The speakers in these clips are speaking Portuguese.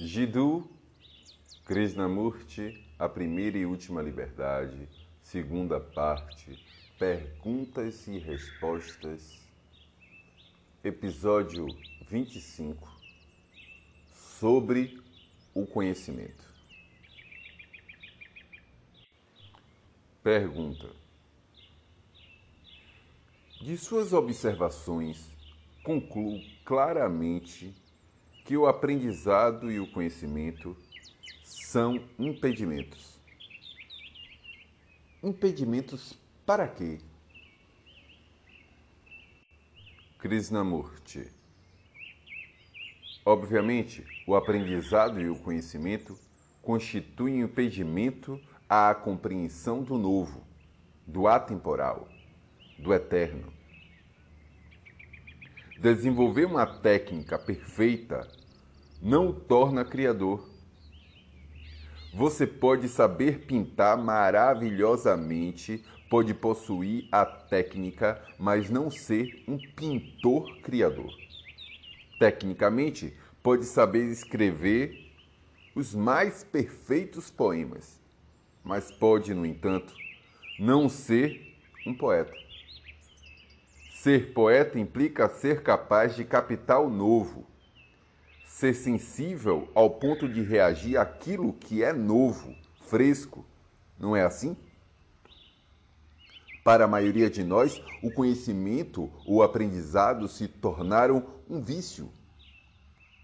Jiddu Krishnamurti, A Primeira e Última Liberdade, segunda parte, Perguntas e Respostas, episódio 25, sobre o conhecimento. Pergunta: De suas observações, concluo claramente que o aprendizado e o conhecimento são impedimentos. Impedimentos para quê? Krishnamurti. Obviamente, o aprendizado e o conhecimento constituem impedimento à compreensão do novo, do atemporal, do eterno. Desenvolver uma técnica perfeita não o torna criador. Você pode saber pintar maravilhosamente, pode possuir a técnica, mas não ser um pintor criador. Tecnicamente, pode saber escrever os mais perfeitos poemas, mas pode, no entanto, não ser um poeta. Ser poeta implica ser capaz de captar o novo, ser sensível ao ponto de reagir àquilo que é novo, fresco. Não é assim? Para a maioria de nós, o conhecimento ou o aprendizado se tornaram um vício.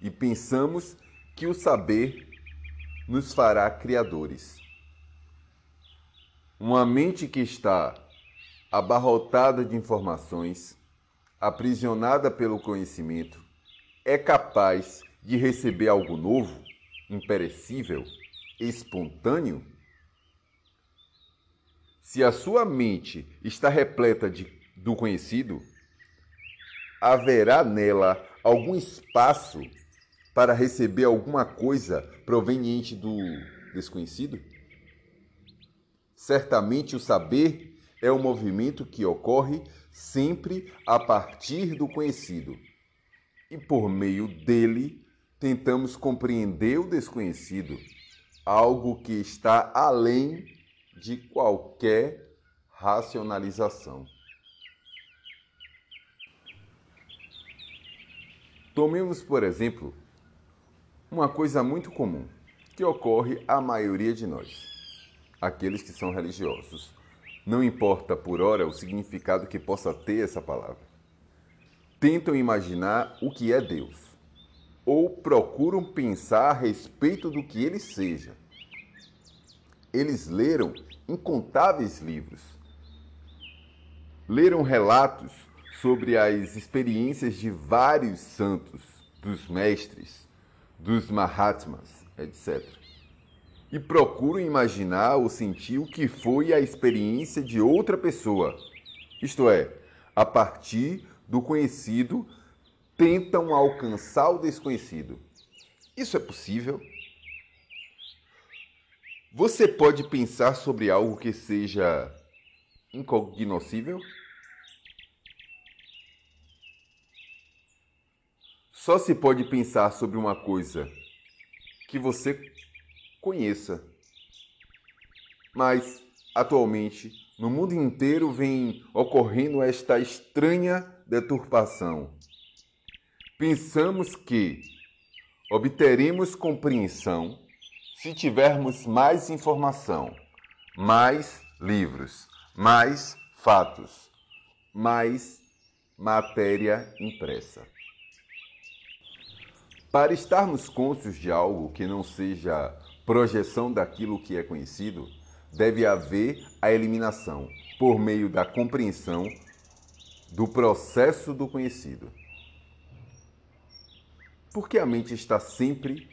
E pensamos que o saber nos fará criadores. Uma mente que está abarrotada de informações, aprisionada pelo conhecimento, é capaz de receber algo novo, imperecível, espontâneo? Se a sua mente está repleta de, do conhecido, haverá nela algum espaço para receber alguma coisa proveniente do desconhecido? Certamente o saber é um movimento que ocorre sempre a partir do conhecido. E por meio dele tentamos compreender o desconhecido, algo que está além de qualquer racionalização. Tomemos, por exemplo, uma coisa muito comum que ocorre à maioria de nós, aqueles que são religiosos. Não importa por hora o significado que possa ter essa palavra. Tentam imaginar o que é Deus ou procuram pensar a respeito do que ele seja. Eles leram incontáveis livros, leram relatos sobre as experiências de vários santos, dos mestres, dos Mahatmas, etc. E procuram imaginar ou sentir o que foi a experiência de outra pessoa, isto é, a partir do conhecido tentam alcançar o desconhecido. Isso é possível? Você pode pensar sobre algo que seja incognoscível? Só se pode pensar sobre uma coisa que você conheça. Mas, atualmente, no mundo inteiro vem ocorrendo esta estranha deturpação Pensamos que obteremos compreensão se tivermos mais informação, mais livros, mais fatos, mais matéria impressa. Para estarmos conscientes de algo que não seja projeção daquilo que é conhecido, deve haver a eliminação, por meio da compreensão do processo do conhecido. Porque a mente está sempre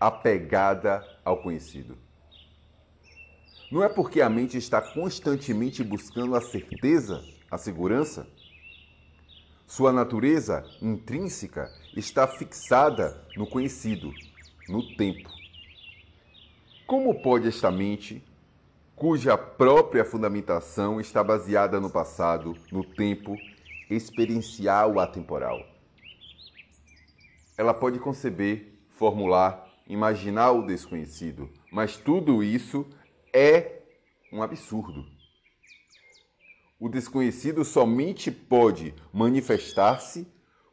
apegada ao conhecido. Não é porque a mente está constantemente buscando a certeza, a segurança. Sua natureza intrínseca está fixada no conhecido, no tempo. Como pode esta mente, cuja própria fundamentação está baseada no passado, no tempo, experienciar o atemporal? ela pode conceber formular, imaginar o desconhecido, mas tudo isso é um absurdo. O desconhecido somente pode manifestar-se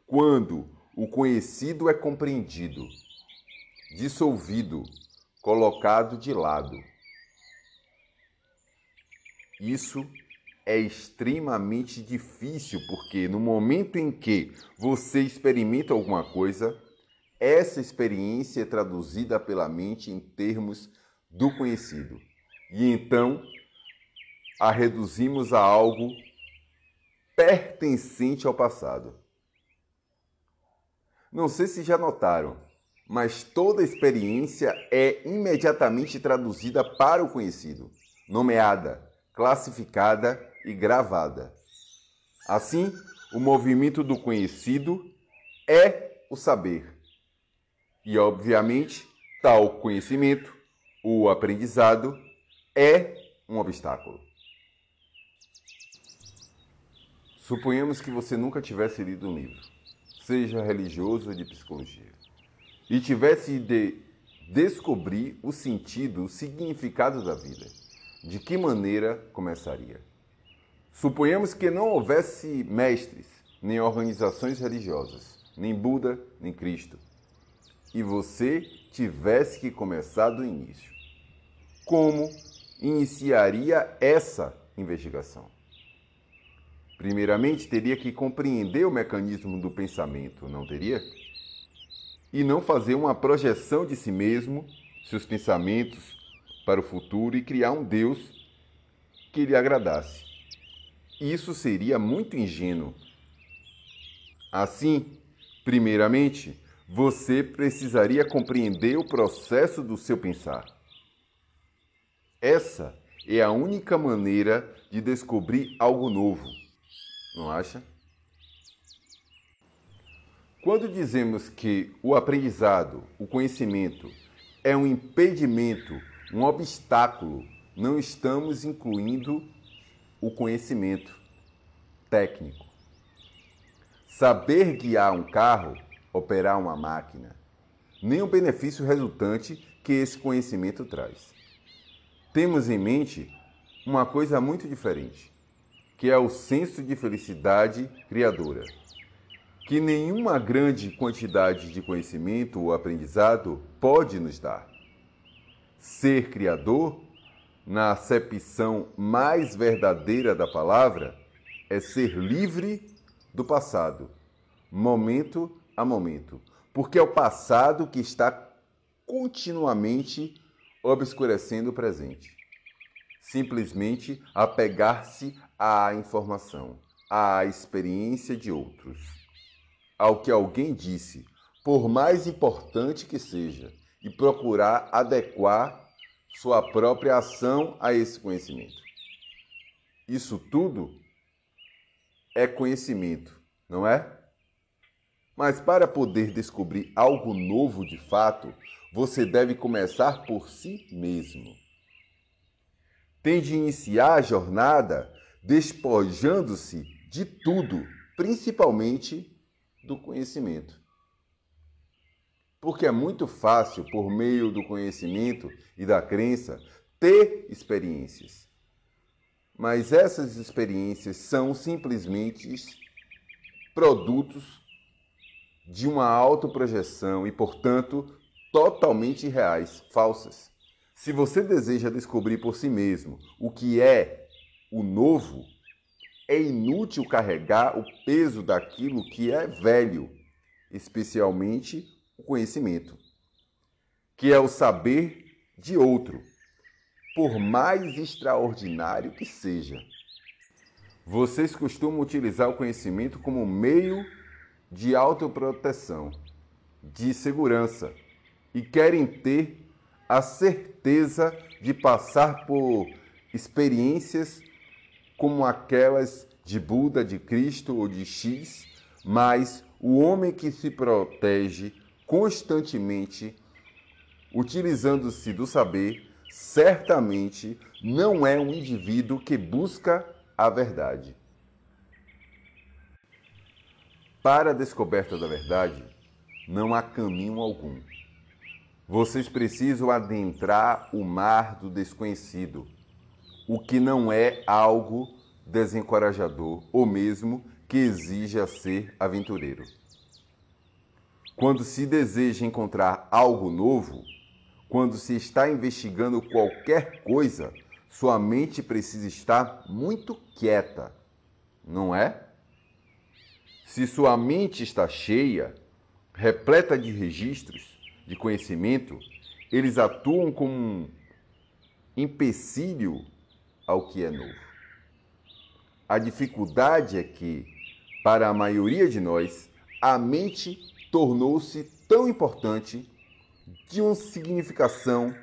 quando o conhecido é compreendido, dissolvido, colocado de lado. Isso é extremamente difícil porque no momento em que você experimenta alguma coisa, essa experiência é traduzida pela mente em termos do conhecido. E então a reduzimos a algo pertencente ao passado. Não sei se já notaram, mas toda experiência é imediatamente traduzida para o conhecido, nomeada, classificada e gravada. Assim, o movimento do conhecido é o saber. E, obviamente, tal conhecimento, o aprendizado, é um obstáculo. Suponhamos que você nunca tivesse lido um livro, seja religioso ou de psicologia, e tivesse de descobrir o sentido, o significado da vida. De que maneira começaria? Suponhamos que não houvesse mestres, nem organizações religiosas, nem Buda, nem Cristo, e você tivesse que começar do início. Como iniciaria essa investigação? Primeiramente, teria que compreender o mecanismo do pensamento, não teria? E não fazer uma projeção de si mesmo, seus pensamentos para o futuro e criar um Deus que lhe agradasse. Isso seria muito ingênuo. Assim, primeiramente, você precisaria compreender o processo do seu pensar. Essa é a única maneira de descobrir algo novo não acha? Quando dizemos que o aprendizado, o conhecimento, é um impedimento, um obstáculo, não estamos incluindo o conhecimento técnico. Saber guiar um carro, operar uma máquina, nem o benefício resultante que esse conhecimento traz. Temos em mente uma coisa muito diferente que é o senso de felicidade criadora, que nenhuma grande quantidade de conhecimento ou aprendizado pode nos dar. Ser criador, na acepção mais verdadeira da palavra, é ser livre do passado, momento a momento, porque é o passado que está continuamente obscurecendo o presente. Simplesmente apegar-se à informação, à experiência de outros, ao que alguém disse, por mais importante que seja, e procurar adequar sua própria ação a esse conhecimento. Isso tudo é conhecimento, não é? Mas para poder descobrir algo novo de fato, você deve começar por si mesmo. Tem de iniciar a jornada despojando-se de tudo, principalmente do conhecimento. Porque é muito fácil, por meio do conhecimento e da crença, ter experiências. Mas essas experiências são simplesmente produtos de uma autoprojeção e, portanto, totalmente reais, falsas. Se você deseja descobrir por si mesmo o que é o novo, é inútil carregar o peso daquilo que é velho, especialmente o conhecimento, que é o saber de outro, por mais extraordinário que seja. Vocês costumam utilizar o conhecimento como meio de autoproteção, de segurança, e querem ter a certeza de passar por experiências como aquelas de Buda, de Cristo ou de X, mas o homem que se protege constantemente, utilizando-se do saber, certamente não é um indivíduo que busca a verdade. Para a descoberta da verdade, não há caminho algum, Vocês precisam adentrar o mar do desconhecido, o que não é algo desencorajador ou mesmo que exija ser aventureiro. Quando se deseja encontrar algo novo, quando se está investigando qualquer coisa, sua mente precisa estar muito quieta, não é? Se sua mente está cheia, repleta de registros, de conhecimento, eles atuam como um empecilho ao que é novo. A dificuldade é que, para a maioria de nós, a mente tornou-se tão importante, de uma significação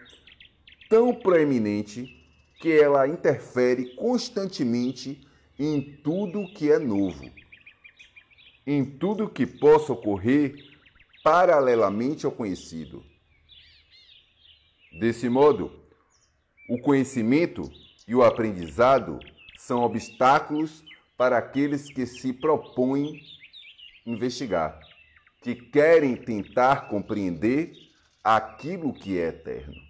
tão proeminente, que ela interfere constantemente em tudo que é novo, em tudo que possa ocorrer paralelamente ao conhecido. Desse modo, o conhecimento e o aprendizado são obstáculos para aqueles que se propõem investigar, que querem tentar compreender aquilo que é eterno.